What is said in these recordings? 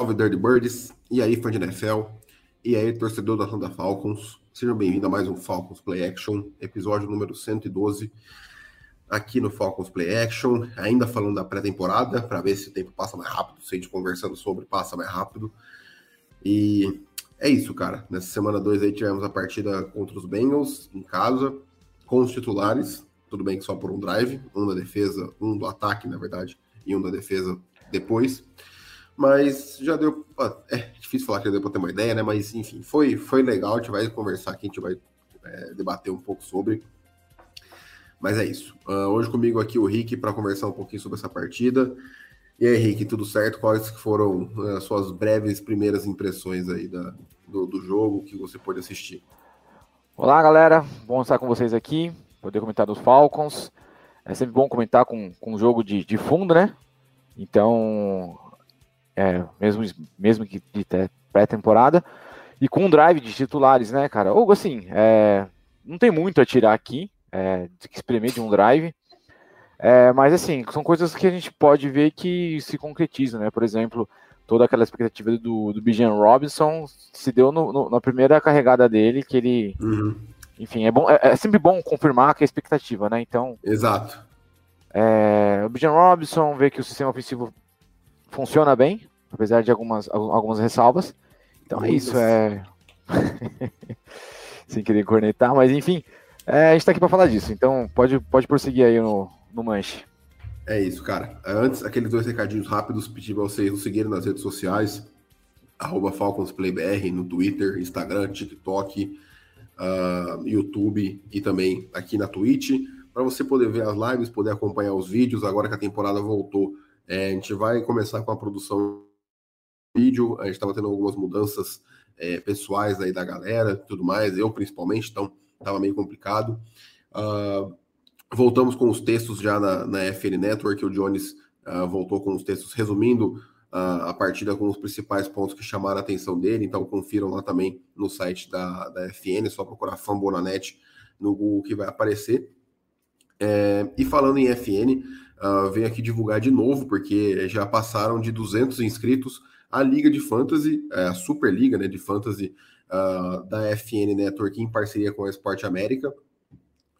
Salve Dirty Birds, e aí fã de NFL, e aí torcedor da Honda Falcons, sejam bem-vindos a mais um Falcons Play Action, episódio número 112, aqui no Falcons Play Action, ainda falando da pré-temporada, para ver se o tempo passa mais rápido, se a gente conversando sobre passa mais rápido, e é isso, cara, nessa semana 2 aí tivemos a partida contra os Bengals, em casa, com os titulares, tudo bem que só por um drive, um da defesa, um do ataque, na verdade, e um da defesa depois, mas já deu. É difícil falar que já deu para ter uma ideia, né? Mas enfim, foi, foi legal. A gente vai conversar aqui, a gente vai é, debater um pouco sobre. Mas é isso. Uh, hoje comigo aqui o Rick para conversar um pouquinho sobre essa partida. E aí, Rick, tudo certo? Quais foram uh, as suas breves primeiras impressões aí da, do, do jogo que você pôde assistir? Olá, galera. Bom estar com vocês aqui, poder comentar dos Falcons. É sempre bom comentar com, com um jogo de, de fundo, né? Então, é, mesmo, mesmo que de pré-temporada, e com um drive de titulares, né, cara? Ou assim, é, não tem muito a tirar aqui, é, de que espremer de um drive, é, mas assim, são coisas que a gente pode ver que se concretizam, né? Por exemplo, toda aquela expectativa do, do Bijan Robinson se deu no, no, na primeira carregada dele, que ele. Uhum. Enfim, é, bom, é, é, sempre bom confirmar que é expectativa, né? Então. Exato. É, o Bijan Robinson vê que o sistema ofensivo funciona bem, apesar de algumas, algumas ressalvas. Então é isso, é. Sem querer cornetar, mas enfim, é, a gente tá aqui para falar disso, então pode, pode prosseguir aí no, no manche. É isso, cara. Antes, aqueles dois recadinhos rápidos, pedir para vocês nos seguirem nas redes sociais, arroba FalconsPlayBR no Twitter, Instagram, TikTok, uh, YouTube e também aqui na Twitch, para você poder ver as lives, poder acompanhar os vídeos, agora que a temporada voltou é, a gente vai começar com a produção vídeo, a gente estava tendo algumas mudanças é, pessoais aí da galera, tudo mais, eu principalmente, então estava meio complicado. Uh, voltamos com os textos já na, na FN Network, o Jones uh, voltou com os textos resumindo uh, a partida com os principais pontos que chamaram a atenção dele, então confiram lá também no site da, da FN, só procurar Fambonanet no Google que vai aparecer. É, e falando em FN, uh, venho aqui divulgar de novo, porque já passaram de 200 inscritos a Liga de Fantasy, é, a Superliga né, de Fantasy uh, da FN Network em parceria com a Esporte América.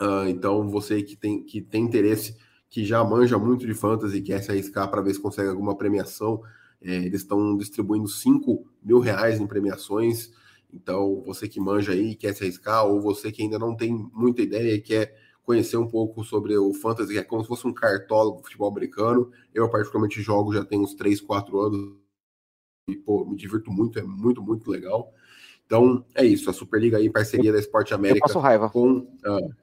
Uh, então, você que tem, que tem interesse, que já manja muito de fantasy quer se arriscar para ver se consegue alguma premiação, é, eles estão distribuindo 5 mil reais em premiações. Então, você que manja aí, quer se arriscar, ou você que ainda não tem muita ideia e quer conhecer um pouco sobre o fantasy, que é como se fosse um cartólogo do futebol americano. Eu, particularmente, jogo já tem uns 3, 4 anos e, pô, me divirto muito, é muito, muito legal. Então, é isso, a Superliga aí, parceria da Esporte América. Eu passo raiva. Com, uh,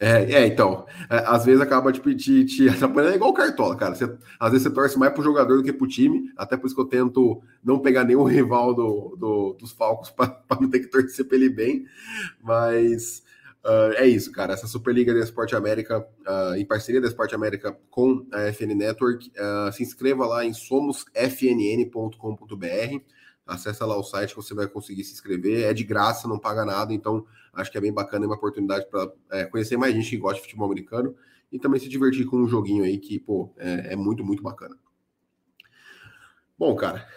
é, é, então, é, às vezes acaba te, te, te atrapalhando, é igual cartola, cara. Você, às vezes você torce mais pro jogador do que pro time, até por isso que eu tento não pegar nenhum rival do, do dos Falcos para não ter que torcer pra ele bem, mas Uh, é isso, cara. Essa Superliga da Esporte América, uh, em parceria da Esporte América com a FN Network, uh, se inscreva lá em somosfnn.com.br. Acesse lá o site que você vai conseguir se inscrever. É de graça, não paga nada, então acho que é bem bacana e uma oportunidade para é, conhecer mais gente que gosta de futebol americano e também se divertir com um joguinho aí que, pô, é, é muito, muito bacana. Bom, cara,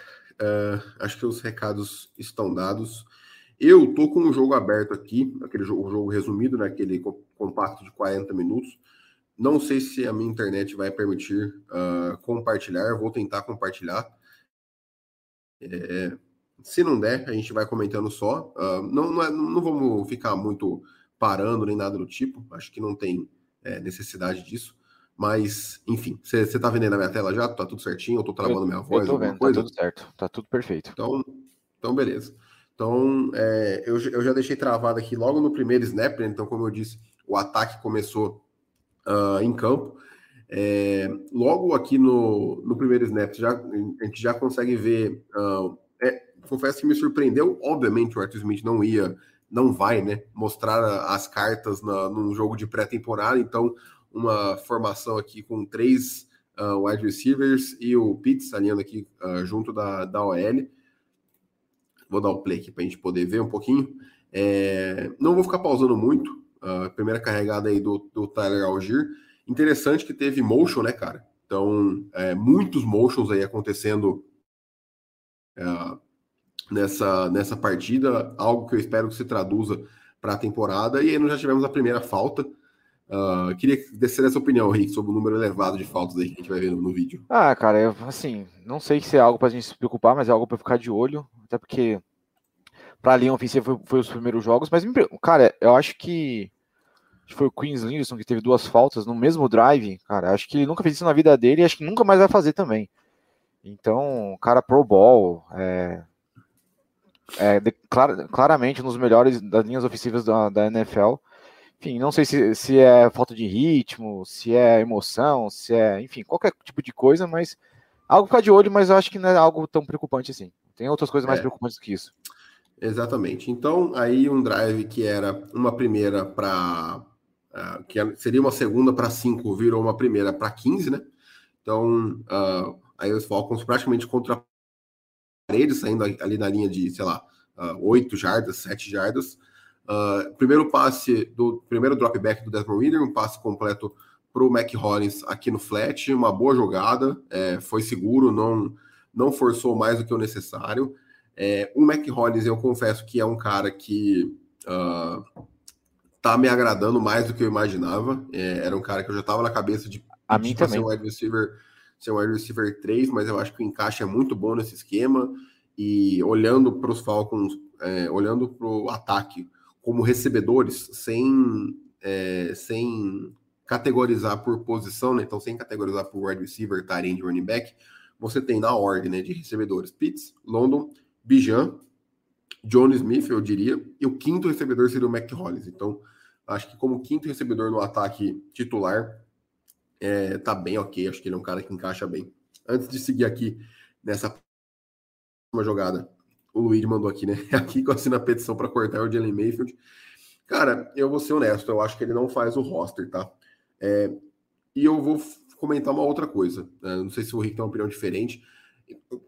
acho que os recados estão dados. Eu tô com um jogo aberto aqui, aquele jogo, jogo resumido, né, aquele compacto de 40 minutos. Não sei se a minha internet vai permitir uh, compartilhar, vou tentar compartilhar. É, se não der, a gente vai comentando só. Uh, não, não, é, não, vamos ficar muito parando nem nada do tipo, acho que não tem é, necessidade disso. Mas, enfim, você tá vendo na minha tela já? Tá tudo certinho? Eu tô travando eu, minha voz? Eu tô vendo, tá coisa? tá tudo certo, tá tudo perfeito. Então, então beleza. Então, é, eu, eu, já deixei travado aqui logo no primeiro snap, né? então, como eu disse, o ataque começou uh, em campo. É, logo aqui no, no primeiro snap, já, a gente já consegue ver. Uh, é, confesso que me surpreendeu. Obviamente, o Arthur Smith não ia, não vai, né, mostrar as cartas na, num jogo de pré-temporada. Então, uma formação aqui com três uh, wide receivers e o Pitts alinhando aqui junto da, da OL. Vou dar o play aqui para a gente poder ver um pouquinho. É, não vou ficar pausando muito. A primeira carregada aí do, do Tyler Algier. Interessante que teve motion, né, cara? Então, é, muitos motions aí acontecendo é, nessa, nessa partida, algo que eu espero que se traduza para a temporada. E aí nós já tivemos a primeira falta. Uh, queria descer essa opinião, Rick, sobre o número elevado de faltas aí que a gente vai ver no, no vídeo. Ah, cara, eu, assim, não sei se é algo para a gente se preocupar, mas é algo para ficar de olho, até porque para a linha ofensiva foi, foi, os primeiros jogos, mas, cara, eu acho que foi o Queens Linderson que teve duas faltas no mesmo drive, cara, acho que ele nunca fez isso na vida dele e acho que nunca mais vai fazer também. Então, cara, Pro Bowl, é, é de, clar, claramente um dos melhores das linhas ofensivas da, da NFL, enfim, não sei se, se é falta de ritmo, se é emoção, se é, enfim, qualquer tipo de coisa, mas algo ficar de olho, mas eu acho que não é algo tão preocupante assim. Tem outras coisas mais é. preocupantes que isso. Exatamente. Então, aí um drive que era uma primeira para. Uh, ah, que seria uma segunda para 5, virou uma primeira para 15, né? Então, uh, aí os Falcons praticamente contra a parede, saindo ali na linha de, sei lá, uh, 8 jardas, 7 jardas. Uh, primeiro passe do primeiro dropback do Desmond Reader, um passe completo para o Mac Hollins aqui no flat, uma boa jogada, é, foi seguro, não, não forçou mais do que o necessário. É, o Mac Hollins, eu confesso que é um cara que uh, tá me agradando mais do que eu imaginava. É, era um cara que eu já estava na cabeça de, a mim também. ser um wide receiver, ser um wide receiver 3, mas eu acho que o encaixe é muito bom nesse esquema. E olhando para os Falcons, é, olhando para o ataque como recebedores, sem, é, sem categorizar por posição, né? Então, sem categorizar por wide receiver, tight end, running back, você tem na ordem né, de recebedores Pitts, London, Bijan, John Smith, eu diria, e o quinto recebedor seria o Mac Hollins. Então, acho que como quinto recebedor no ataque titular, é, tá bem ok. Acho que ele é um cara que encaixa bem. Antes de seguir aqui nessa jogada, o Luiz mandou aqui, né? Aqui que eu assino a petição para cortar o Jalen Mayfield. Cara, eu vou ser honesto, eu acho que ele não faz o roster, tá? É, e eu vou comentar uma outra coisa. Né? Não sei se o Rick tem uma opinião diferente.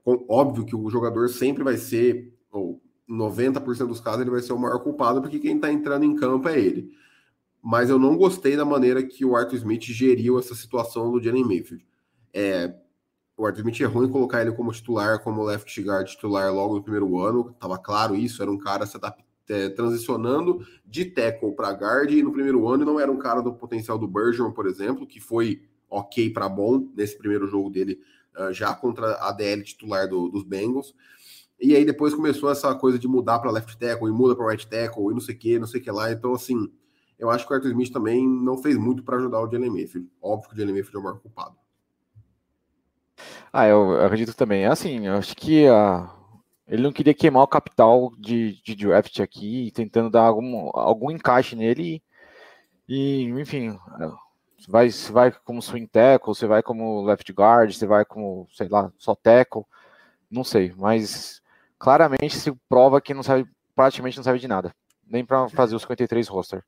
Óbvio que o jogador sempre vai ser, ou 90% dos casos, ele vai ser o maior culpado, porque quem tá entrando em campo é ele. Mas eu não gostei da maneira que o Arthur Smith geriu essa situação do Jalen Mayfield. É, o Arthur Smith errou em colocar ele como titular, como left guard titular logo no primeiro ano. Tava claro isso, era um cara se adaptando, é, transicionando de tackle para guard e no primeiro ano não era um cara do potencial do Bergeron, por exemplo, que foi ok para bom nesse primeiro jogo dele, uh, já contra a DL titular do, dos Bengals. E aí depois começou essa coisa de mudar para left tackle e muda para right tackle e não sei o que, não sei o que lá. Então, assim, eu acho que o Arthur Smith também não fez muito para ajudar o Jalen Mayfield. Óbvio que o Jalen Mayfield é o maior culpado. Ah, eu acredito também. Assim, eu acho que uh, ele não queria queimar o capital de, de draft aqui, tentando dar algum, algum encaixe nele. E, enfim, você vai, vai como swing tackle, você vai como left guard, você vai como, sei lá, só tackle. Não sei, mas claramente se prova que não sabe, praticamente não sabe de nada. Nem para fazer os 53 roster.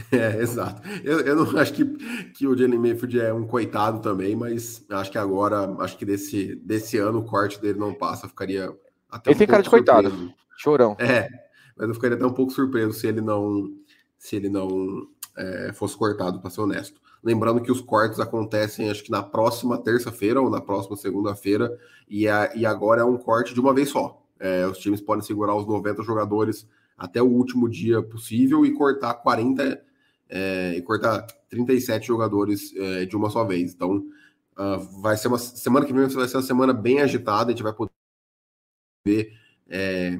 É, exato. Eu, eu não acho que, que o Jalen Mayfield é um coitado também, mas acho que agora, acho que desse, desse ano o corte dele não passa, ficaria até Ele um tem cara de surpreso. coitado, chorão. É, mas eu ficaria até um pouco surpreso se ele não se ele não é, fosse cortado, para ser honesto. Lembrando que os cortes acontecem, acho que na próxima terça-feira ou na próxima segunda-feira, e, e agora é um corte de uma vez só. É, os times podem segurar os 90 jogadores até o último dia possível e cortar 40 é, e cortar 37 jogadores é, de uma só vez. Então, uh, vai ser uma semana que vem vai ser uma semana bem agitada, a gente vai poder ver é,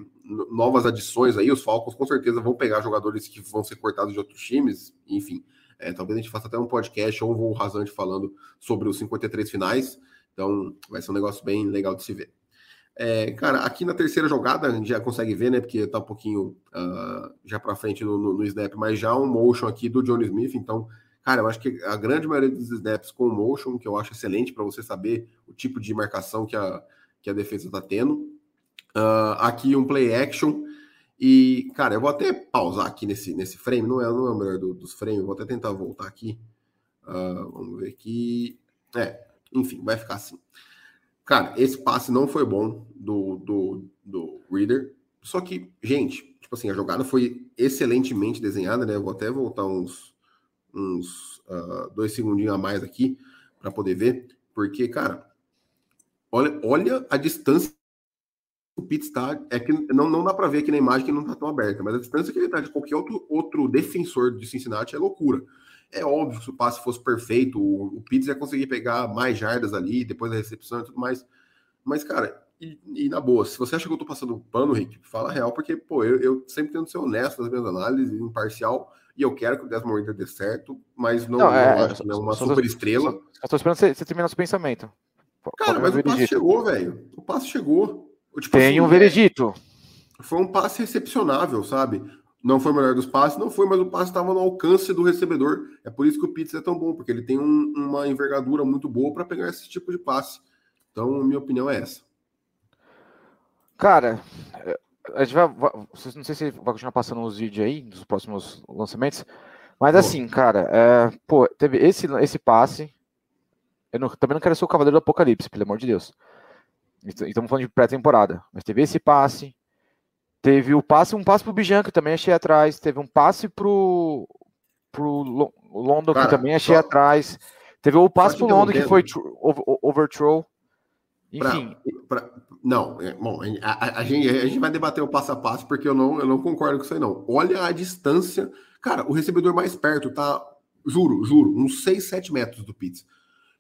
novas adições aí. Os Falcons com certeza vão pegar jogadores que vão ser cortados de outros times, enfim. É, talvez a gente faça até um podcast ou um voo rasante falando sobre os 53 finais. Então, vai ser um negócio bem legal de se ver. É, cara, aqui na terceira jogada a gente já consegue ver, né? Porque tá um pouquinho uh, já para frente no, no, no, snap, mas já um motion aqui do Johnny Smith. Então, cara, eu acho que a grande maioria dos snaps com motion, que eu acho excelente para você saber o tipo de marcação que a, que a defesa tá tendo. Uh, aqui um play action. E, cara, eu vou até pausar aqui nesse, nesse frame. Não é, não é o melhor do, dos frames. Vou até tentar voltar aqui. Uh, vamos ver aqui. É, enfim, vai ficar assim. Cara, esse passe não foi bom do, do, do Reader. Só que, gente, tipo assim, a jogada foi excelentemente desenhada, né? Eu vou até voltar uns, uns uh, dois segundinhos a mais aqui para poder ver. Porque, cara, olha, olha a distância o Pitts está. É que não, não dá para ver aqui na imagem que não está tão aberta, mas a distância que ele está de qualquer outro, outro defensor de Cincinnati é loucura. É óbvio que se o passe fosse perfeito, o, o Pitts ia conseguir pegar mais jardas ali, depois da recepção e tudo mais. Mas, cara, e, e, na boa, se você acha que eu tô passando pano, Rick, fala real, porque, pô, eu, eu sempre tento ser honesto nas minhas análises, imparcial, e eu quero que o Desmond Reader dê certo, mas não, não, é, não acho é uma super estrela. Eu tô esperando você, você terminar seu pensamento. Cara, mas o passe chegou, velho. O passe chegou. Tipo, Tem assim, um veredito. Foi um passe recepcionável, sabe? Não foi o melhor dos passes, não foi, mas o passe estava no alcance do recebedor. É por isso que o Pitts é tão bom, porque ele tem um, uma envergadura muito boa para pegar esse tipo de passe. Então, minha opinião é essa. Cara, a gente vai, não sei se vai continuar passando os vídeos aí dos próximos lançamentos, mas assim, cara, é, pô, teve esse, esse passe. Eu não, também não quero ser o Cavaleiro do Apocalipse, pelo amor de Deus. Estamos falando de pré-temporada. Mas teve esse passe. Teve o passe, um passe pro Bijan, que também achei atrás. Teve um passe pro, pro London, Cara, que também achei só... atrás. Teve o passe pro London, que foi overthrow. Enfim. Pra, pra, não, é, bom, a, a, a, gente, a gente vai debater o passo a passo, porque eu não, eu não concordo com isso aí, não. Olha a distância. Cara, o recebedor mais perto tá, juro, juro, uns 6, 7 metros do Pitts.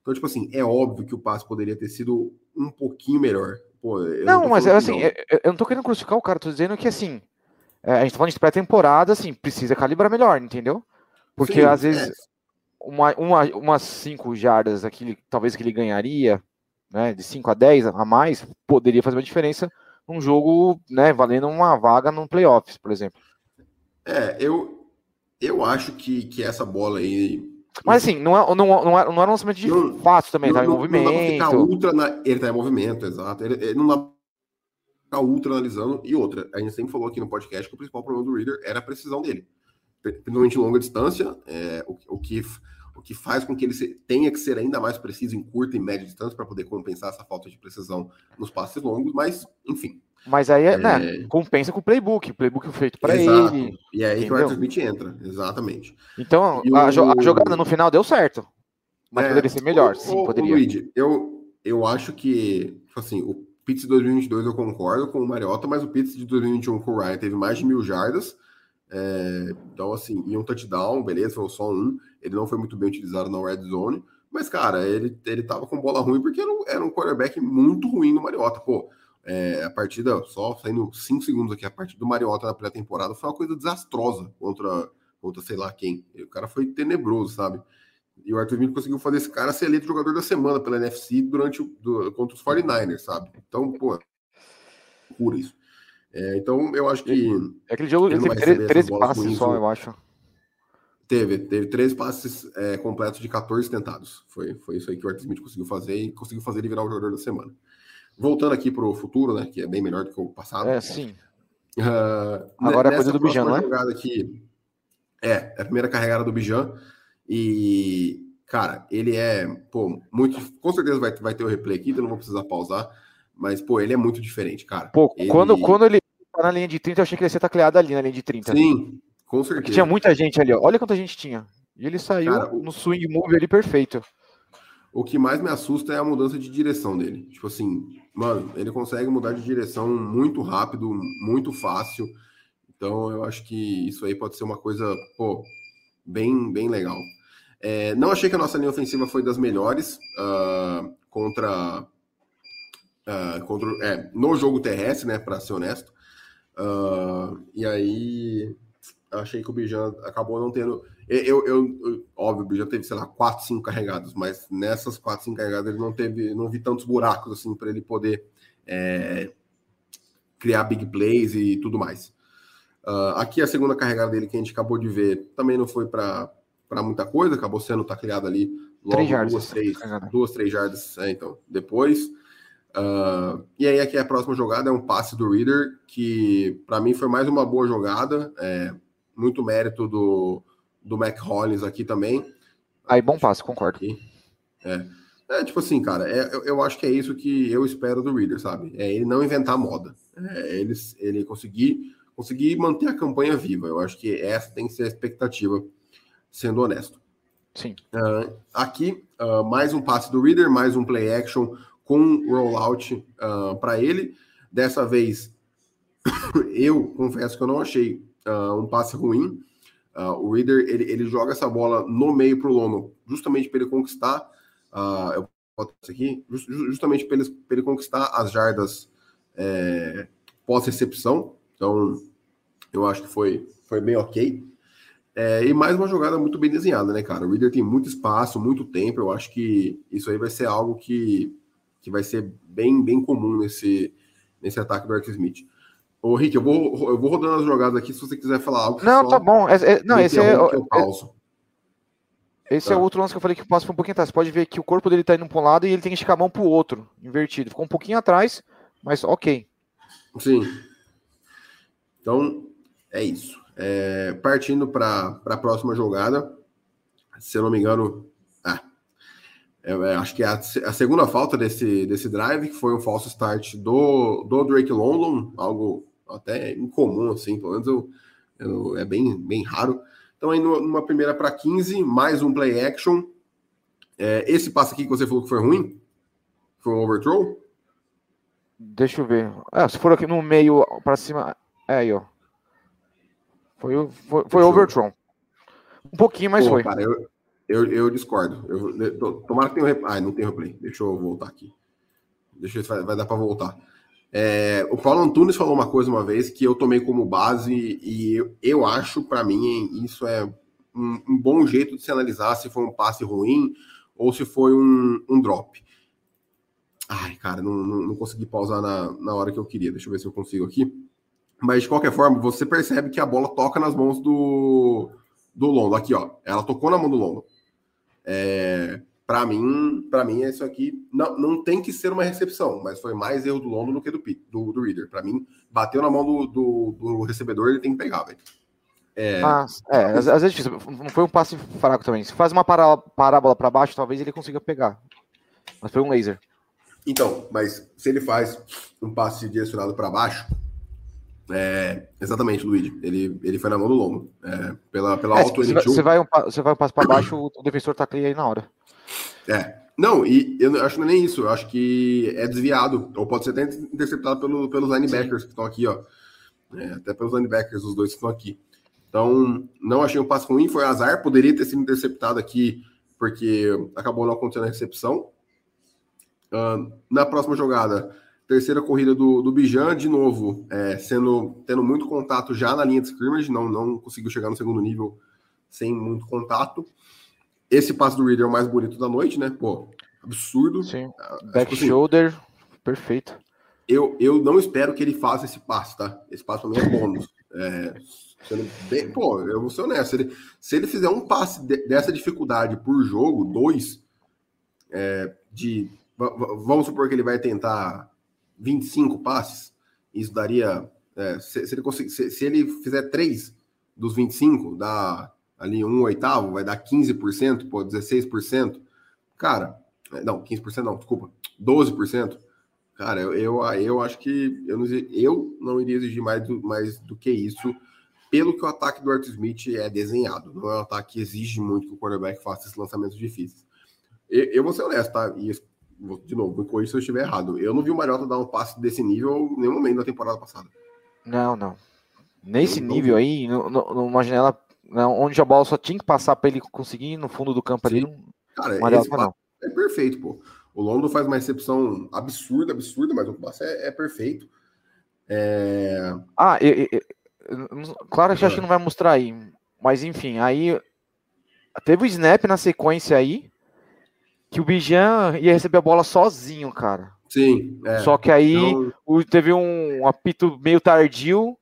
Então, tipo assim, é óbvio que o passe poderia ter sido um pouquinho melhor. Pô, não, não mas assim, não. Eu, eu não tô querendo crucificar o cara, tô dizendo que assim, é, a gente tá falando de pré-temporada, assim, precisa calibrar melhor, entendeu? Porque Sim, às vezes é. uma, uma, umas 5 jardas aqui, talvez que ele ganharia, né, de 5 a 10 a mais, poderia fazer uma diferença num jogo, né, valendo uma vaga no playoffs, por exemplo. É, eu, eu acho que, que essa bola aí mas assim, não, é, não, não, era, não era um lançamento de não, fácil também, estava em movimento. ultra na, ele está em movimento, exato. Ele, ele não dá ficar ultra analisando. E outra, a gente sempre falou aqui no podcast que o principal problema do Reader era a precisão dele. Principalmente em longa distância, é, o, o, que, o que faz com que ele se, tenha que ser ainda mais preciso em curta e média distância para poder compensar essa falta de precisão nos passes longos, mas, enfim. Mas aí, né, é... compensa com o playbook, o playbook feito para ele. E é aí entendeu? que o Arthur Smith entra, exatamente. Então, a, a, jogada no final deu certo. Mas é, poderia ser melhor, o, sim, o, poderia. Luigi, eu, eu acho que, tipo assim, o Pitts de 2022 eu concordo com o Mariota, mas o Pitts de 2021 com o Ryan teve mais de mil jardas. É, então, assim, e um touchdown, beleza, foi só um. Ele não foi muito bem utilizado na red zone. Mas, cara, ele, ele tava com bola ruim porque era um, era um quarterback muito ruim no Mariota. Pô, é, a partida, só saindo 5 segundos aqui, a partida do Mariota na pré-temporada foi uma coisa desastrosa contra, contra sei lá quem. O cara foi tenebroso, sabe? E o Arthur Smith conseguiu fazer esse cara ser eleito jogador da semana pela NFC durante o, do, contra os 49ers, sabe? Então, pô, pura isso. É, então, eu acho que. É aquele jogo ele teve 13 passes só, eu acho. Teve, teve 13 passes é, completos de 14 tentados. Foi, foi isso aí que o Arthur Smith conseguiu fazer e conseguiu fazer ele virar o jogador da semana. Voltando aqui para o futuro, né? Que é bem melhor do que o passado. É, sim. Uh, Agora é coisa do Bijan, é? Jogada aqui, é, é a primeira carregada do Bijan. E, cara, ele é, pô, muito. Com certeza vai, vai ter o replay aqui, então não vou precisar pausar. Mas, pô, ele é muito diferente, cara. Pô, ele... quando, quando ele tá na linha de 30, eu achei que ele ia ser tacleado ali na linha de 30. Sim, com certeza. Porque tinha muita gente ali, ó. Olha quanta gente tinha. E ele saiu cara, no swing move ali perfeito. O que mais me assusta é a mudança de direção dele. Tipo assim, mano, ele consegue mudar de direção muito rápido, muito fácil. Então eu acho que isso aí pode ser uma coisa, pô, bem, bem legal. É, não achei que a nossa linha ofensiva foi das melhores uh, contra, uh, contra é, no jogo terrestre, né? Para ser honesto. Uh, e aí achei que o Bijan acabou não tendo. Eu, eu, eu, óbvio, Bijan teve, sei lá, 4, 5 carregados, mas nessas 4, 5 carregadas ele não teve, não vi tantos buracos assim para ele poder é, criar big plays e tudo mais. Uh, aqui a segunda carregada dele que a gente acabou de ver também não foi para muita coisa, acabou sendo tacleado ali logo duas, três, duas, três jardas. É, então, depois. Uh, e aí aqui a próxima jogada é um passe do Reader, que para mim foi mais uma boa jogada, é, muito mérito do, do Mac Hollins aqui também. Aí, bom passe, concordo. Aqui. É. é tipo assim, cara, é, eu, eu, acho que é isso que eu espero do Reader, sabe? É ele não inventar moda. É ele, ele conseguir, conseguir manter a campanha viva. Eu acho que essa tem que ser a expectativa, sendo honesto. Sim. Uh, aqui, uh, mais um passe do Reader, mais um play action com rollout uh, para ele. Dessa vez, eu confesso que eu não achei um passe ruim. O Reader ele, ele joga essa bola no meio para o Lono, justamente para ele conquistar. eu boto isso aqui, just, justamente para ele, ele conquistar as jardas é, pós-recepção. Então, eu acho que foi, foi bem ok. É, e mais uma jogada muito bem desenhada, né, cara? O Reader tem muito espaço, muito tempo. Eu acho que isso aí vai ser algo que, que vai ser bem, bem comum nesse, nesse ataque do Ark Smith. Ô, Rick, eu vou, eu vou rodando as jogadas aqui se você quiser falar algo. Não, tá bom. É, é, não, esse é. Esse tá. é o outro lance que eu falei que passa um pouquinho atrás. Você pode ver que o corpo dele tá indo para um lado e ele tem que esticar a mão para o outro, invertido. Ficou um pouquinho atrás, mas ok. Sim. Então, é isso. É, partindo para a próxima jogada, se eu não me engano, ah, é, é, acho que é a, a, segunda falta desse, desse drive, que foi um falso start do, do Drake London, algo até incomum, assim, pelo menos eu, eu, é bem, bem raro. Então, aí numa primeira para 15, mais um play action. É, esse passo aqui que você falou que foi ruim, foi um overthrow? Deixa eu ver. É, se for aqui no meio para cima. É aí, ó. Foi, foi, foi overthrown. Um pouquinho, mas Pô, foi. Cara, eu, eu, eu discordo. Eu, tomara que tenha. Ah, não tem replay. Deixa eu voltar aqui. Deixa eu ver se vai, vai dar para voltar. É, o Paulo Antunes falou uma coisa uma vez que eu tomei como base e eu, eu acho, para mim, isso é um, um, bom jeito de se analisar se foi um passe ruim ou se foi um, um drop. Ai, cara, não, não, não, consegui pausar na, na hora que eu queria. Deixa eu ver se eu consigo aqui. Mas, de qualquer forma, você percebe que a bola toca nas mãos do, do Londo. Aqui, ó. Ela tocou na mão do Londo. É, para mim, para mim, isso aqui não, não tem que ser uma recepção, mas foi mais erro do Londo do que do, do, do Reader. Para mim, bateu na mão do, do, do, recebedor, ele tem que pegar, velho. É, Mas, é às, vezes não foi um passe fraco também. Se faz uma parábola para baixo, talvez ele consiga pegar. Mas foi um laser. Então, mas se ele faz um passe direcionado para baixo, é, exatamente, Luigi. Ele, ele foi na mão do longo. É, pela pela é, auto Você vai, um, você vai um passo para baixo, o defensor tá aí na hora. É. Não, e eu acho que não é nem isso. Eu acho que é desviado. Ou pode ser até interceptado pelo, pelos linebackers Sim. que estão aqui, ó. É, até pelos linebackers, os dois que estão aqui. Então, não achei um passo ruim, foi azar. Poderia ter sido interceptado aqui, porque acabou não acontecendo a recepção. Uh, na próxima jogada, terceira corrida do, do Bijan, de novo, é, sendo tendo muito contato já na linha de scrimmage, não, não conseguiu chegar no segundo nível sem muito contato. Esse passo do Reader é o mais bonito da noite, né? Pô, absurdo. Sim. Ah, Back assim, shoulder, perfeito. Eu, eu não espero que ele faça esse passo, tá? Esse passo pra mim é bônus. É, sendo bem, pô, eu vou ser honesto. Se ele, se ele fizer um passe de, dessa dificuldade por jogo, dois, é, de vamos supor que ele vai tentar 25 passes, isso daria. É, se, se, ele conseguir, se, se, ele fizer três dos 25, dá ali um oitavo, vai dar 15%, pô, 16%. Cara, é, não, 15% não, desculpa, 12%. Cara, eu, eu, eu acho que eu não, eu não iria exigir mais do, mais do que isso, pelo que o ataque do Arthur Smith é desenhado. Não é um ataque que exige muito que o quarterback faça esses lançamentos difíceis. Eu, eu vou ser honesto, tá? E de novo, me corrija se eu estiver errado. Eu não vi o Mariota dar um passe desse nível em nenhum momento da temporada passada. Não, não. Nesse nível aí, numa janela onde a bola só tinha que passar para ele conseguir no fundo do campo Sim. ali. Cara, Mariota, esse passe é perfeito, pô. O Londo faz uma recepção absurda, absurda, mas o passe é, é perfeito. É... Ah, eu, eu, eu, claro que acho que não vai mostrar aí, mas enfim, aí teve o snap na sequência aí que o Bijan ia receber a bola sozinho, cara. Sim. É. Só que aí então... teve um apito meio tardio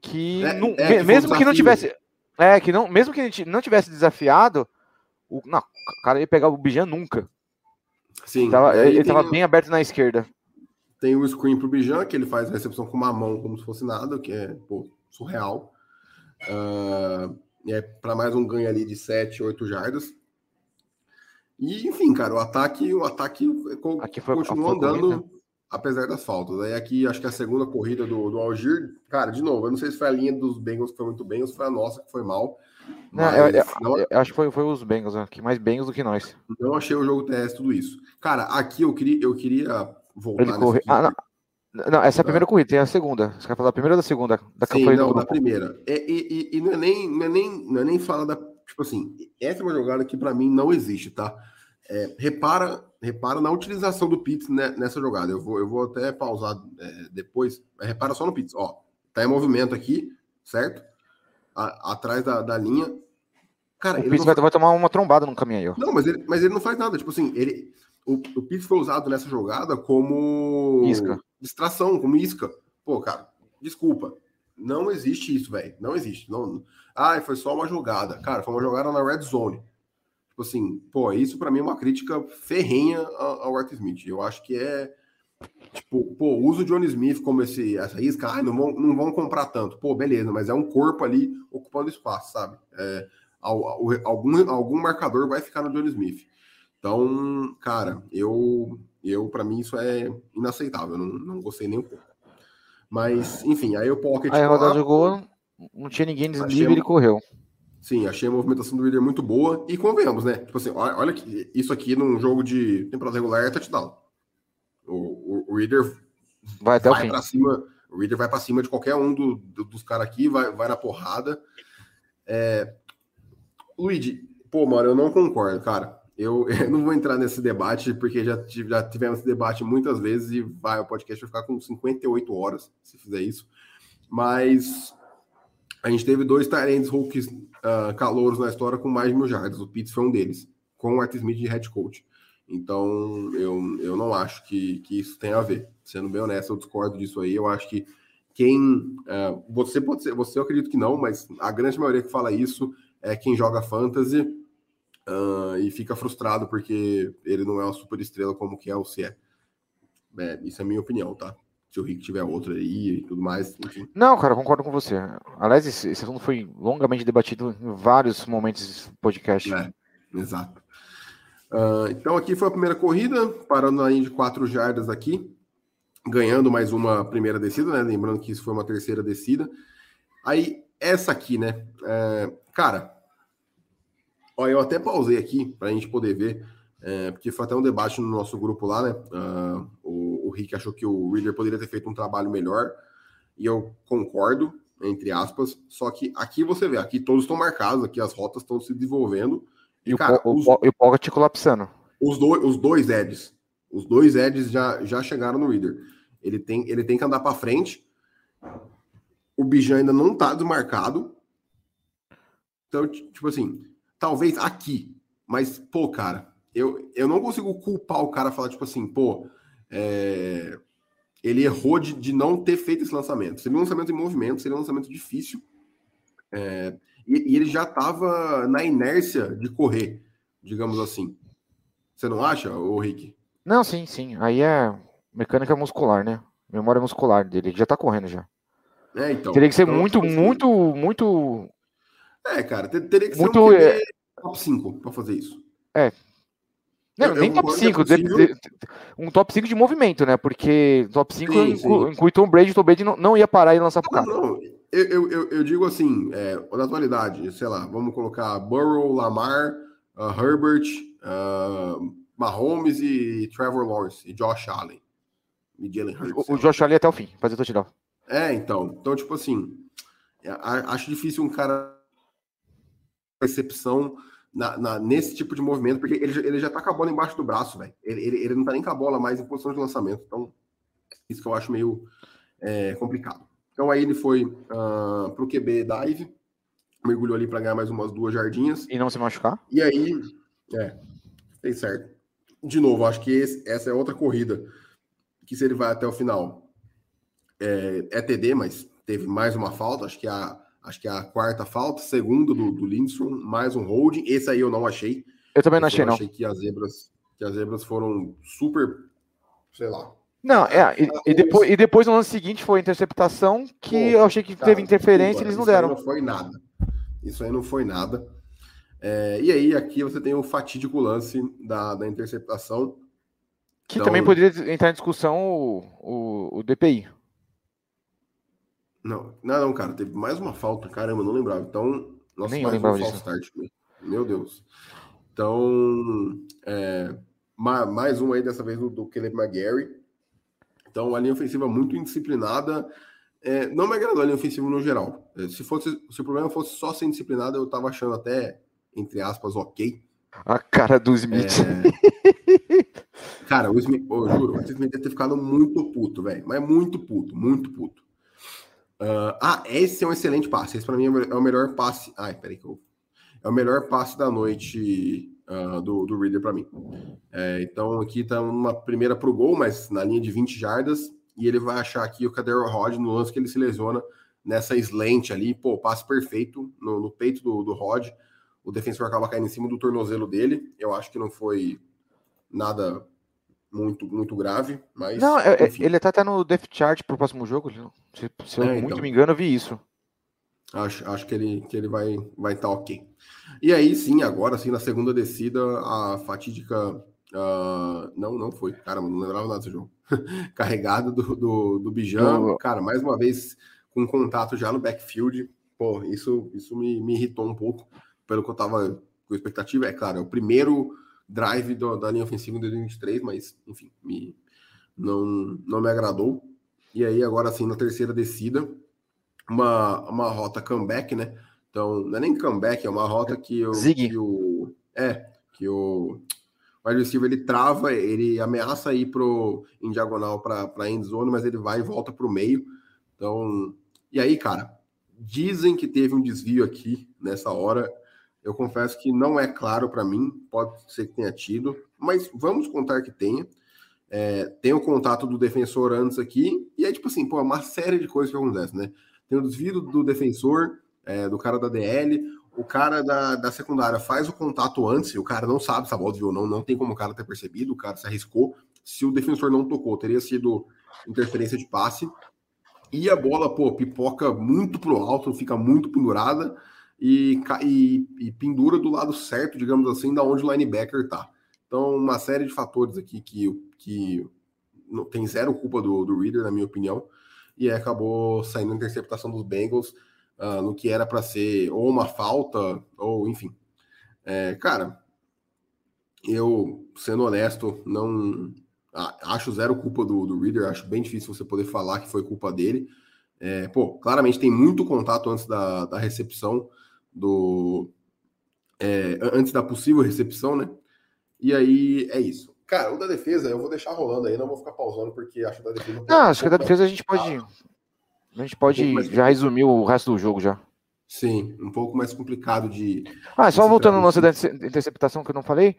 que, é, não, é, que mesmo que não tivesse. É, que não, mesmo que a gente não tivesse desafiado, o, não, o cara ia pegar o Bijan nunca. Sim. Tava, ele estava bem aberto na esquerda. tem o screen pro Bijan, que ele faz a recepção com uma mão como se fosse nada, que é pô, surreal. Uh, é para mais um ganho ali de 7, 8 jardas. E, enfim, cara, o ataque, o ataque aqui foi, continua andando, apesar das faltas. Aí aqui, acho que a segunda corrida do, do Algir, cara, de novo, eu não sei se foi a linha dos Bengals que foi muito bem ou se foi a nossa que foi mal. Não, eu, eu, não, eu, acho que foi, foi os Bengals, aqui, mais Bengals do que nós. Não achei o jogo terrestre tudo isso. Cara, aqui eu queria, eu queria voltar Ele corre... ah, não. Não, essa é a primeira corrida, tem a segunda. Você quer falar da primeira ou da segunda? Da Sim, não, da primeira. É, e, e, e, não, é nem, não, é nem, não é nem fala da. Tipo assim, essa é uma jogada que para mim não existe, tá? É, repara, repara na utilização do Pitts nessa jogada. Eu vou, eu vou até pausar é, depois. repara só no Pitts. Ó, tá em movimento aqui, certo? A, atrás da, da linha. Cara, o Pitts vai, vai, tomar uma trombada no caminho aí, ó. Não, mas ele, mas ele não faz nada. Tipo assim, ele, o, o Pitts foi usado nessa jogada como. Isca distração, como isca. Pô, cara, desculpa. Não existe isso, velho. Não existe. Não... Ah, foi só uma jogada. Cara, foi uma jogada na red zone. Tipo assim, pô, isso para mim é uma crítica ferrenha ao Art Smith. Eu acho que é. Tipo, pô, usa o Johnny Smith como esse, essa isca, ah, não vão, não vão comprar tanto. Pô, beleza, mas é um corpo ali ocupando espaço, sabe? É, algum, algum marcador vai ficar no Johnny Smith. Então, cara, eu eu, para mim, isso é inaceitável. Não, não gostei nem um pouco. Mas, enfim, aí o Pocket. Aí a rodada de gol, não tinha ninguém livre, ele correu. Sim, achei a movimentação do líder muito boa. E convenhamos, né? Tipo assim, olha, olha que isso aqui num jogo de temporada regular é touchdown. O, o, o Reader vai até vai o fim. Pra cima, o Reader vai para cima de qualquer um do, do, dos caras aqui, vai, vai na porrada. É... Luigi, pô, mano, eu não concordo, cara. Eu, eu, não vou entrar nesse debate, porque já, já tivemos esse debate muitas vezes e vai, o podcast vai ficar com 58 horas se fizer isso. Mas a gente teve dois Tyrants Hulks uh, calouros na história com mais de mil jardas. O Pitts foi um deles, com o Art Smith de head coach. Então, eu, eu não acho que, que isso tem a ver. Sendo bem honesto, eu discordo disso aí. Eu acho que quem. Uh, você pode ser, você eu acredito que não, mas a grande maioria que fala isso é quem joga fantasy uh, e fica frustrado porque ele não é uma super estrela como que é o CE. É, isso é a minha opinião, tá? Se o Rick tiver outra aí e tudo mais, enfim. Não, cara, concordo com você. Aliás, esse, esse assunto foi longamente debatido em vários momentos do podcast. É, exato. Uh, então aqui foi a primeira corrida, parando aí de quatro jardas aqui, ganhando mais uma primeira descida, né? Lembrando que isso foi uma terceira descida. Aí, essa aqui, né? É, cara, Ó, eu até pausei aqui para a gente poder ver, é, porque foi até um debate no nosso grupo lá, né? Uh, o, o Rick achou que o Reader poderia ter feito um trabalho melhor, e eu concordo, entre aspas, só que aqui você vê, aqui todos estão marcados, aqui as rotas estão se desenvolvendo. E, cara, o, os, o, o pocket colapsando. Os, do, os dois Eds, os dois Eds já, já chegaram no Reader. Ele tem, ele tem que andar para frente. O Bijan ainda não está desmarcado. Então, tipo assim, talvez aqui, mas, pô, cara, eu, eu não consigo culpar o cara falar, tipo assim, pô, é, ele errou de, de não ter feito esse lançamento. Seria um lançamento em movimento, seria um lançamento difícil. É, e, e, ele já estava na inércia de correr, digamos assim. Você não acha, ô Rick? Não, sim, sim. Aí é mecânica muscular, né? Memória muscular dele. Ele já tá correndo já. É, então. Teria que ser então, muito, tipo assim, muito, muito é, cara, teria que ser Muito, um é... top 5 para fazer isso. É. Não, eu, nem eu top 5, é um top 5 de movimento, né? Porque top 5 sim, inclui, inclui Tom Brady, Tom Brady não, não ia parar e lançar pro cara. Não, não. Eu, eu, eu, digo assim, é, na atualidade, sei lá, vamos colocar Burrow, Lamar, uh, Herbert, uh, Mahomes e Trevor Lawrence e Josh Allen. E Jalen Hurts. O, o Josh Allen até o fim, fazer touchdown. É, então. Então, tipo assim, acho difícil um cara percepção na, na, nesse tipo de movimento, porque ele, ele já tá com a bola embaixo do braço, velho. Ele, ele, ele, não tá nem com a bola mais em posição de lançamento. Então, isso que eu acho meio é, complicado. Então aí ele foi uh, pro QB dive, mergulhou ali para ganhar mais umas duas jardinhas. E não se machucar? E aí, é, fez certo. De novo, acho que esse, essa é outra corrida que se ele vai até o final é, é TD, mas teve mais uma falta, acho que a acho que é a quarta falta, segunda do, do Lindstrom, mais um holding. Esse aí eu não achei. Eu também não achei, eu não. achei que as zebras, que as zebras foram super, sei lá, Não, é, e, e, depois, e depois no lance seguinte foi a interceptação que Pô, eu achei que cara, teve interferência e eles não deram. Isso não foi nada. Isso aí não foi nada. É, e aí, aqui você tem o fatídico lance da, da interceptação. Que então, também poderia entrar em discussão o, o, o, DPI. Não, não, não, cara, teve mais uma falta, caramba, não lembrava. Então, nossa, Nem mais um false start. Meu Deus. Então, é, mais um aí dessa vez do, do Caleb McGarry. Então, a linha ofensiva muito indisciplinada. É, não me agradou a linha ofensiva no geral. É, se, fosse, se o problema fosse só ser indisciplinada, eu tava achando até, entre aspas, ok. A cara do Smith. É... cara, o Smith, eu juro, o Smith deve ter ficado muito puto, velho. Mas muito puto, muito puto. Uh, ah, esse é um excelente passe. Esse para mim é o melhor passe. Ai, peraí que eu. É o melhor passe da noite uh, do, do Reader para mim. É, então aqui tá uma primeira pro gol, mas na linha de 20 jardas. E ele vai achar aqui o Cadero Rod no lance que ele se lesiona nessa slant ali. Pô, passe perfeito no, no peito do, do Rod. O defensor acaba caindo em cima do tornozelo dele. Eu acho que não foi nada muito, muito grave, mas. Não, é, é ele até tá no Death Chart pro próximo jogo. Se, se eu é, muito então. me engano, eu vi isso. Acho, acho que ele, que ele vai estar vai tá ok. E aí, sim, agora, assim, na segunda descida, a fatídica. Uh, não, não foi. Cara, não lembrava nada desse jogo. Carregado do, do, do Bijan. Cara, mais uma vez, com contato já no backfield. Pô, isso, isso me, me irritou um pouco, pelo que eu tava com expectativa. É claro, é o primeiro drive do, da linha ofensiva em 2023, mas, enfim, me, não, não me agradou. E aí, agora sim, na terceira descida, uma, uma rota comeback, né? Então, não é nem comeback, é uma rota que, o, que o. É, que o. O wide ele trava, ele ameaça ir pro, em diagonal para a end zone, mas ele vai e volta para o meio. Então, e aí, cara, dizem que teve um desvio aqui nessa hora. Eu confesso que não é claro para mim, pode ser que tenha tido, mas vamos contar que tenha. É, tem o contato do defensor antes aqui, e é tipo assim, pô, é uma série de coisas que acontecem, né? Tem o desvio do defensor, é, do cara da DL, o cara da, da secundária faz o contato antes, e o cara não sabe se a bola desviou ou não, não tem como o cara ter percebido, o cara se arriscou. Se o defensor não tocou, teria sido interferência de passe. E a bola, pô, pipoca muito pro alto, fica muito pendurada e, e, e, pendura do lado certo, digamos assim, da onde o linebacker tá. Então, uma série de fatores aqui que, que não, tem zero culpa do, do Reader, na minha opinião, e acabou saindo a interceptação dos Bengals uh, no que era para ser ou uma falta, ou enfim. É, cara, eu, sendo honesto, não acho zero culpa do, do Reader, acho bem difícil você poder falar que foi culpa dele. É, pô, claramente tem muito contato antes da, da recepção do é, antes da possível recepção, né? E aí é isso. Cara, o da defesa eu vou deixar rolando aí, não vou ficar pausando porque acho que da defesa. Não, acho que da defesa a gente pode. A gente pode um já resumir o resto do jogo já. Sim, um pouco mais complicado de. Ah, só voltando no lance da interceptação que eu não falei.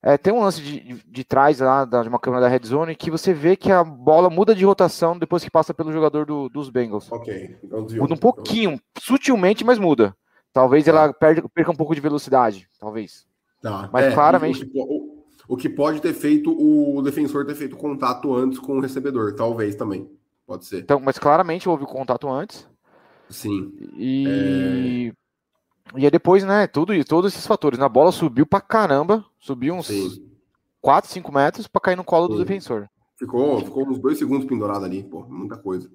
É, tem um lance de, de, de trás lá, de uma câmera da red zone, que você vê que a bola muda de rotação depois que passa pelo jogador do, dos Bengals. Ok. Então, muda um pouquinho, sutilmente, mas muda. Talvez tá. ela perde, perca um pouco de velocidade, talvez. Tá. Mas é, claramente. O que, o, o que, pode ter feito o defensor ter feito contato antes com o recebedor, talvez também. Pode ser. Então, mas claramente houve contato antes. Sim. E. É... E aí depois, né, tudo e todos esses fatores. Na né, bola subiu pra caramba, subiu uns Sim. 4, 5 metros pra cair no colo Sim. do defensor. Ficou, ficou uns dois segundos pendurado ali, pô, muita coisa.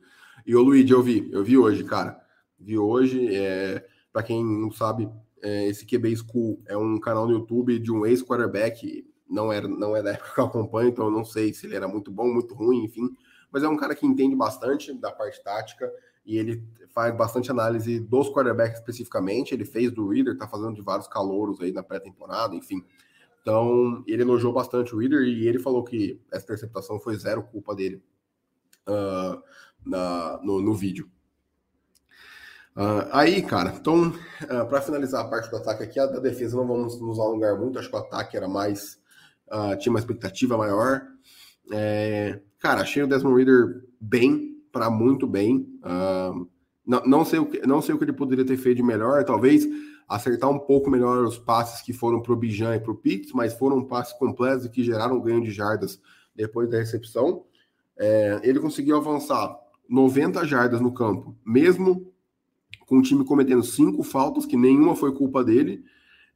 E o Luigi, eu vi, eu vi hoje, cara. Vi hoje, é, para quem não sabe, é, esse QB School é um canal no YouTube de um ex-quarterback, não, era, não é da época que eu acompanho, então eu não sei se ele era muito bom, muito ruim, enfim, mas é um cara que entende bastante da parte tática e ele faz bastante análise dos quarterbacks especificamente, ele fez do Reader, tá fazendo de vários calouros aí na pré-temporada, enfim. Então, ele elogiou bastante o Reader e ele falou que essa interceptação foi zero culpa dele uh, na, no, no vídeo. Uh, aí, cara, então, uh, ah, para finalizar a parte do ataque aqui, a da defesa não vamos nos alongar muito, acho que o ataque era mais. Uh, tinha uma expectativa maior. É, cara, achei o Desmond Reader bem, para muito bem. não, não, sei o que, não sei o que ele poderia ter feito de melhor, talvez acertar um pouco melhor os passes que foram para o Bijan e para o Pitts, mas foram passes completos que geraram ganho de jardas depois da recepção. É, ele conseguiu avançar 90 jardas no campo, mesmo com o time cometendo cinco faltas, que nenhuma foi culpa dele.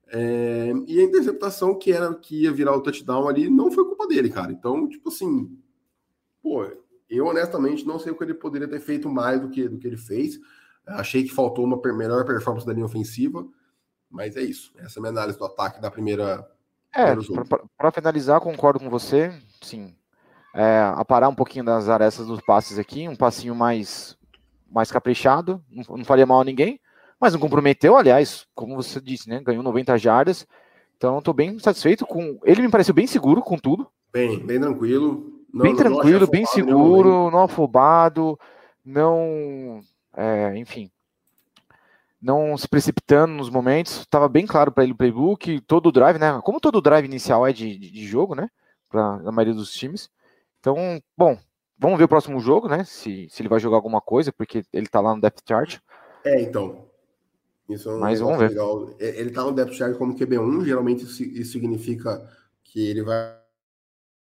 É, e a interceptação que era que ia virar o touchdown ali não foi culpa dele, cara. Então, tipo assim, pô, eu honestamente não sei o que ele poderia ter feito mais do que, do que ele fez. Achei que faltou uma melhor performance da linha ofensiva, mas é isso. Essa é a minha análise do ataque da primeira. É, para finalizar, concordo com você. Sim, é, aparar um pouquinho das arestas dos passes aqui, um passinho mais, mais caprichado, não, não faria mal a ninguém, mas não comprometeu, aliás, como você disse, né? Ganhou 90 jardas. Então, estou bem satisfeito com. Ele me pareceu bem seguro com tudo. Bem, bem tranquilo. Não, bem tranquilo, bem seguro, não afobado, não é, enfim, não se precipitando nos momentos. Estava bem claro para ele o playbook, todo o drive, né? Como todo drive inicial é de, de, de jogo, né? Para a maioria dos times. Então, bom, vamos ver o próximo jogo, né? Se, se ele vai jogar alguma coisa, porque ele está lá no depth chart. É, então. Isso é um Mas vamos ver. Legal. Ele está no depth chart como QB1, geralmente isso significa que ele vai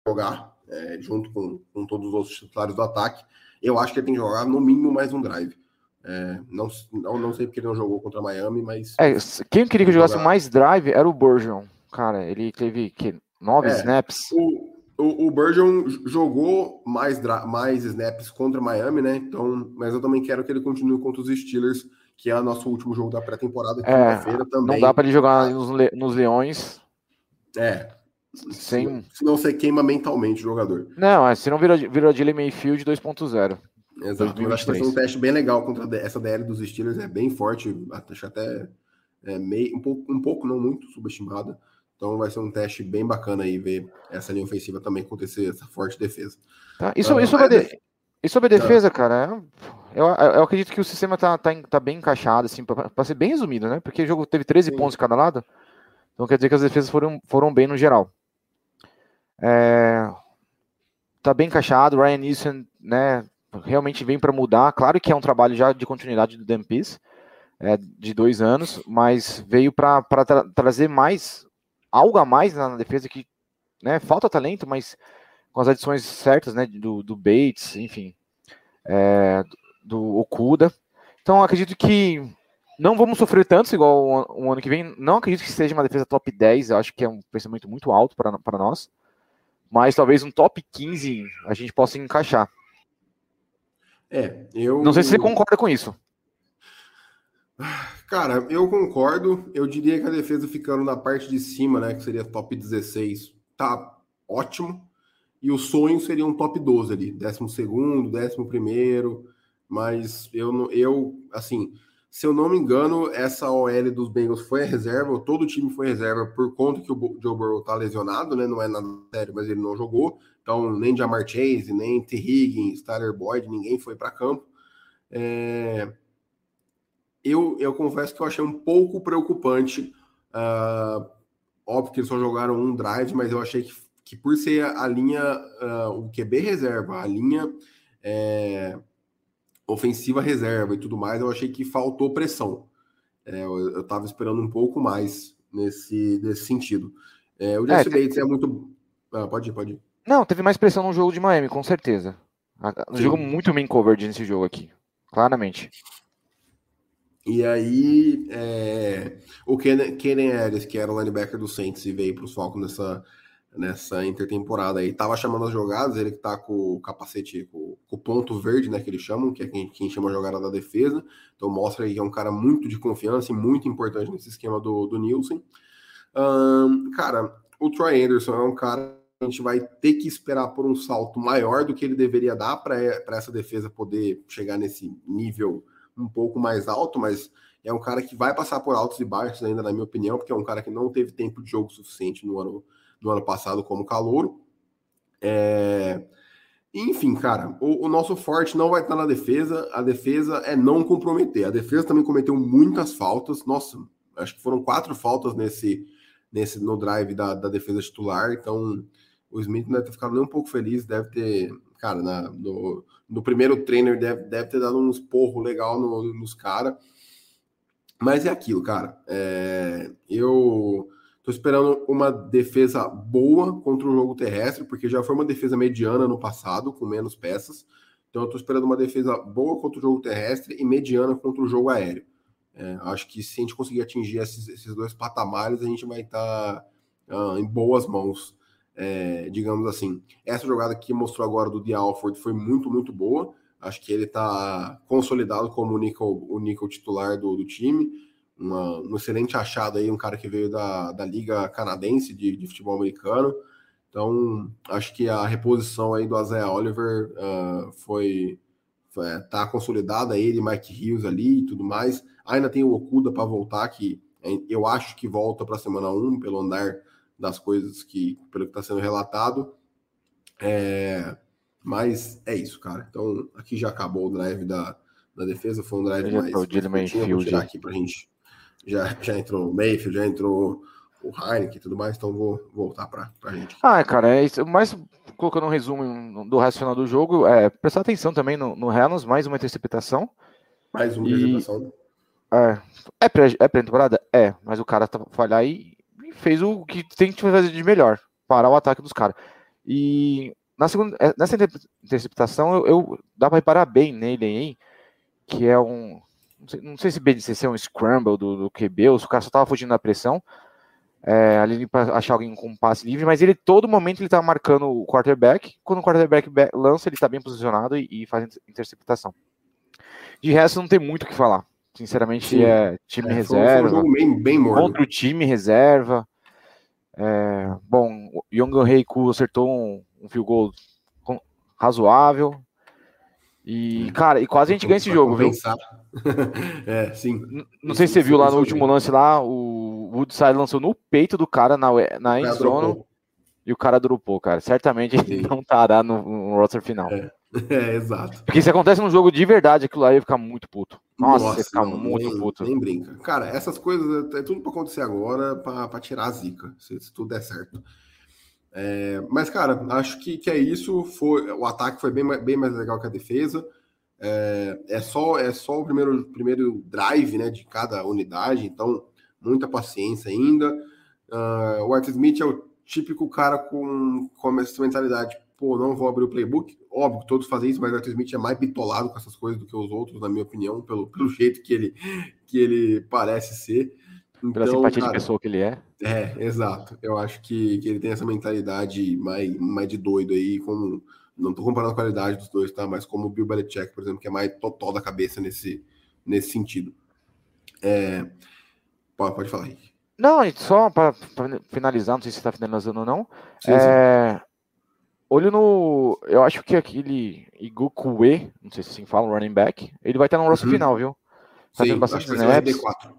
jogar é, junto com, com todos os outros titulares do ataque. Eu acho que ele tem que jogar no mínimo mais um drive. É, não, não, não sei porque ele não jogou contra Miami, mas. É, quem queria que jogasse mais drive era o Burgeon. Cara, ele teve que, nove é, snaps. O, o, o Burgeon jogou mais, mais snaps contra Miami, né? Então, mas eu também quero que ele continue contra os Steelers, que é o nosso último jogo da pré-temporada, é, também. Não dá para ele jogar nos, nos Leões. É. Sem... Se não você queima mentalmente o jogador. Não, é, se não vira, vira Dylan Mayfield 2.0. Exato, eu acho que vai ser um teste bem legal contra essa DL dos Steelers, é bem forte, acho até é, meio, um, pouco, um pouco, não muito, subestimada. Então vai ser um teste bem bacana aí ver essa linha ofensiva também acontecer, essa forte defesa. Tá, isso, uh, isso, sobre, de... e sobre a defesa, cara, eu, eu acredito que o sistema tá, tá, tá bem encaixado, assim, para ser bem resumido, né? Porque o jogo teve 13 Sim. pontos de cada lado, então quer dizer que as defesas foram, foram bem no geral. É, tá bem encaixado, Ryan Neeson, né, realmente vem para mudar. Claro que é um trabalho já de continuidade do Dan Peace, é, de dois anos, mas veio para tra trazer mais, algo a mais na, defesa que né, falta talento, mas com as adições certas, né, do, do Bates, enfim, é, do Okuda. Então acredito que não vamos sofrer tanto igual o, o, ano que vem. Não acredito que seja uma defesa top 10, eu acho que é um pensamento muito alto para nós. Mas talvez um top 15 a gente possa encaixar. É, eu. Não sei se você concorda com isso. Cara, eu concordo. Eu diria que a defesa ficando na parte de cima, né, que seria top 16, tá ótimo. E o sonho seria um top 12 ali, 12 décimo primeiro. Mas eu, eu, assim, se eu não me engano, essa OL dos Bengals foi a reserva, todo o time foi reserva por conta que o Joe Burrow tá lesionado, né? Não é nada sério, mas ele não jogou. Então, nem Jamar Chase, nem T. Higgins, Tyler Boyd, ninguém foi para campo. É... Eu, eu confesso que eu achei um pouco preocupante. Uh, óbvio que eles só jogaram um drive, mas eu achei que, que por ser a, linha, uh, o QB reserva, a linha é, ofensiva reserva e tudo mais, eu achei que faltou pressão. É, eu estava esperando um pouco mais nesse, nesse sentido. É, o Jesse é, Bates é muito. Ah, pode ir, pode ir. Não, teve mais pressão no jogo de Miami, com certeza. Jogou muito main coverage nesse jogo aqui, claramente. E aí, é, o Kenan Ellis, que era o linebacker do Saints e veio para os Falcons nessa, nessa intertemporada aí, tava chamando as jogadas, ele que tá com o capacete, com, com, o ponto verde, né, que eles chamam, que é quem, quem chama a jogada da defesa. Então mostra aí que é um cara muito de confiança e muito importante nesse esquema do, do Nielsen. Um, cara, o Troy Anderson é um cara a gente vai ter que esperar por um salto maior do que ele deveria dar para essa defesa poder chegar nesse nível um pouco mais alto, mas é um cara que vai passar por altos e baixos ainda, na minha opinião, porque é um cara que não teve tempo de jogo suficiente no ano, no ano passado como calouro. É... Enfim, cara, o, o, nosso forte não vai estar na defesa, a defesa é não comprometer. A defesa também cometeu muitas faltas, nossa, acho que foram quatro faltas nesse, nesse no drive da, da defesa titular, então o Smith não deve ter ficado nem um pouco feliz, deve ter, cara, na, no, no primeiro trainer deve, deve ter dado um esporro legal no, nos caras. Mas é aquilo, cara. É, eu Tô esperando uma defesa boa contra o jogo terrestre, porque já foi uma defesa mediana no passado, com menos peças. Então eu tô esperando uma defesa boa contra o jogo terrestre e mediana contra o jogo aéreo. É, acho que se a gente conseguir atingir esses, esses dois patamares, a gente vai estar tá, uh, em boas mãos, é, digamos assim. Essa jogada que mostrou agora do The Alford foi muito, muito boa. Acho que ele está consolidado como o nickel, o nickel titular do, do time. Uma, um excelente achado aí, um cara que veio da, da Liga Canadense de, de Futebol Americano. Então, acho que a reposição aí do Isaiah Oliver uh, foi, tá consolidada ele, Mike Hughes ali e tudo mais. Ainda tem o Okuda para voltar, que eu acho que volta para a semana 1, pelo andar das coisas que, pelo que está sendo relatado. É, mas é isso, cara. Então, aqui já acabou o drive da, da defesa. Foi um drive Já mais. mais Mayfield. tirar aqui pra gente. Já, já entrou o Mayfield, já entrou o Heineken e tudo mais. Então, vou voltar pra, pra gente. Ah, cara, é isso. Mas colocando um resumo do resto final do jogo, é prestar atenção também no, no Reynolds, mais uma interceptação. Mais uma E- apresentação. É, é pré- é pré-temporada? É, mas o cara tá falhar e, fez o que tem que fazer de melhor, parar o ataque dos caras. E na segunda, é, nessa inter- interceptação, eu, eu dá pra reparar bem nele aí, que é um. Não sei, não sei se BDCC é um scramble do, do QB, ou se o cara só tava fugindo da pressão. É, ali para achar alguém com um passe livre, mas ele todo momento ele tá marcando o quarterback. Quando o quarterback lança, ele tá bem posicionado e, e faz inter- interceptação. De resto, não tem muito o que falar. Sinceramente, Sim. é time É, foi, foi um reserva, jogo bem, bem morno. contra o time reserva. É, bom, o Young Reiku acertou um, um field goal razoável. E, cara, e quase a gente ganha esse jogo, viu? é, sim. N- Não sei se você viu lá no último lance lá, o Woodside lançou no peito do cara na, na O end cara zone dropou. e o cara dropou, cara. Certamente ele não estará no, no roster final. É. É, exato. Porque se acontece num jogo de verdade, aquilo aí ia ficar muito puto. Nossa, ia ficar não, muito nem, puto. Nem brinca. Cara, essas coisas é é tudo pra acontecer agora pra, pra tirar a zica, se, se tudo der certo. É, mas, cara, acho que, que é isso. Foi, o ataque foi bem, mais- bem mais legal que a defesa. É, é só, é só o primeiro, primeiro drive né, de cada unidade, então muita paciência ainda. Ah, o Art Smith é o típico cara com, com essa mentalidade. Pô, não vou abrir o playbook. Óbvio que todos fazem isso, mas o Arthur Smith é mais bitolado com essas coisas do que os outros, na minha opinião, pelo, pelo jeito que ele, que ele parece ser. Então, Pela simpatia cara, de pessoa que ele é. é, exato. Eu acho que, que ele tem essa mentalidade mais, mais de doido aí, como. Não tô comparando a qualidade dos dois, tá? Mas como o Bill Belichick, por exemplo, que é mais total da cabeça nesse, nesse sentido. É, pode, pode falar, Rick. Não, só para finalizar, não sei se você tá finalizando ou não. Sim, sim. Olho no. Eu acho que aquele Igukue, não sei se assim fala, running back, ele vai estar no roster Uhum. final, viu? Tá Sim, bastante acho vai ser snaps. o RB4.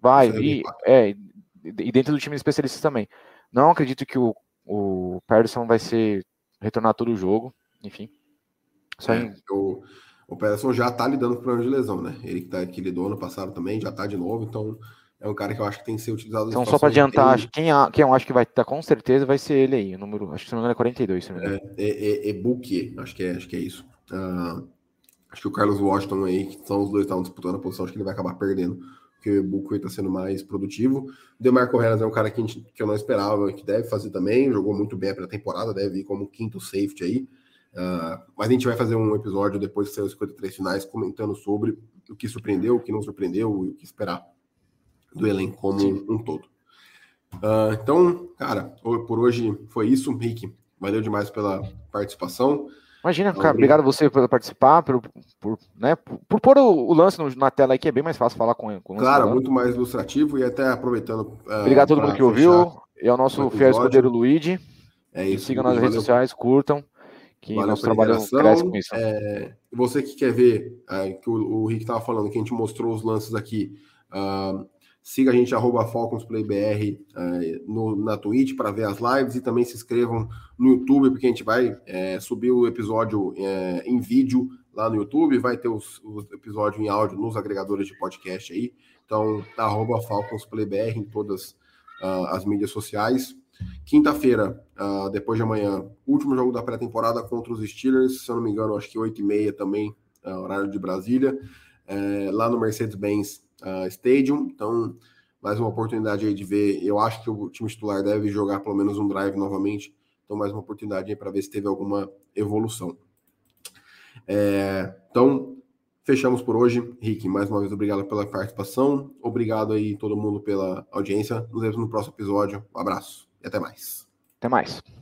Vai, e, RB4. é, e dentro do time de especialistas também. Não acredito que o, o Patterson vai ser retornar todo o jogo, enfim. Só É, o, o Pederson já tá lidando com problema de lesão, né? Ele que, tá, que lidou ano passado também, já tá de novo, então é um cara que eu acho que tem que ser utilizado Então, só para adiantar, acho- quem, a- quem eu acho que vai estar com certeza vai ser ele aí. O número, acho que se não me engano é 42, se não me engano. É, é, é Buque, acho que é, acho que é isso. Ah, acho que o Carlos Washington aí, que são os dois que estavam disputando a posição, acho que ele vai acabar perdendo, porque o Buque está sendo mais produtivo. O DeMarco Harris é um cara que, a gente- que eu não esperava, que deve fazer também, jogou muito bem a pré-temporada, deve ir como quinto safety aí. Ah, mas a gente vai fazer um episódio depois de sair os 53 finais, comentando sobre o que surpreendeu, o que não surpreendeu e o que esperar do elenco como Sim. um todo. Ah, então, cara, por hoje foi isso, Rick. Valeu demais pela participação. Imagina, Então, cara, obrigado a você por participar, por, por, né, por, pôr o, o lance no- na tela aí, que é bem mais fácil falar com, lance Claro, rolando. muito mais ilustrativo e até aproveitando. ah, Obrigado a todo mundo que ouviu. E ao nosso o fiel escudeiro Luigi. É isso. sigam nas redes sociais, curtam. Que valeu nosso trabalho cresce com isso. É, você que quer ver, ah, que o, o Rick estava falando, que a gente mostrou os lances aqui, ah, siga a gente, arroba FalconsPlayBR ah, no, na Twitch para ver as lives e também se inscrevam no YouTube, porque a gente vai é, subir o episódio é, em vídeo lá no YouTube, vai ter os, o episódio em áudio nos agregadores de podcast aí. Então, arroba FalconsPlayBR em todas ah, as mídias sociais. Quinta-feira, ah, depois de amanhã, último jogo da pré-temporada contra os Steelers, se eu não me engano, acho que 8h30 também, ah, horário de Brasília, eh, lá no Mercedes-Benz ah, Stadium. Então, mais uma oportunidade aí de ver. Eu acho que o time titular deve jogar pelo menos um drive novamente. Então, mais uma oportunidade aí para ver se teve alguma evolução. É, então, fechamos por hoje. Rick, mais uma vez, obrigado pela participação. Obrigado aí todo mundo pela audiência. Nos vemos no próximo episódio. Um abraço e até mais. Até mais.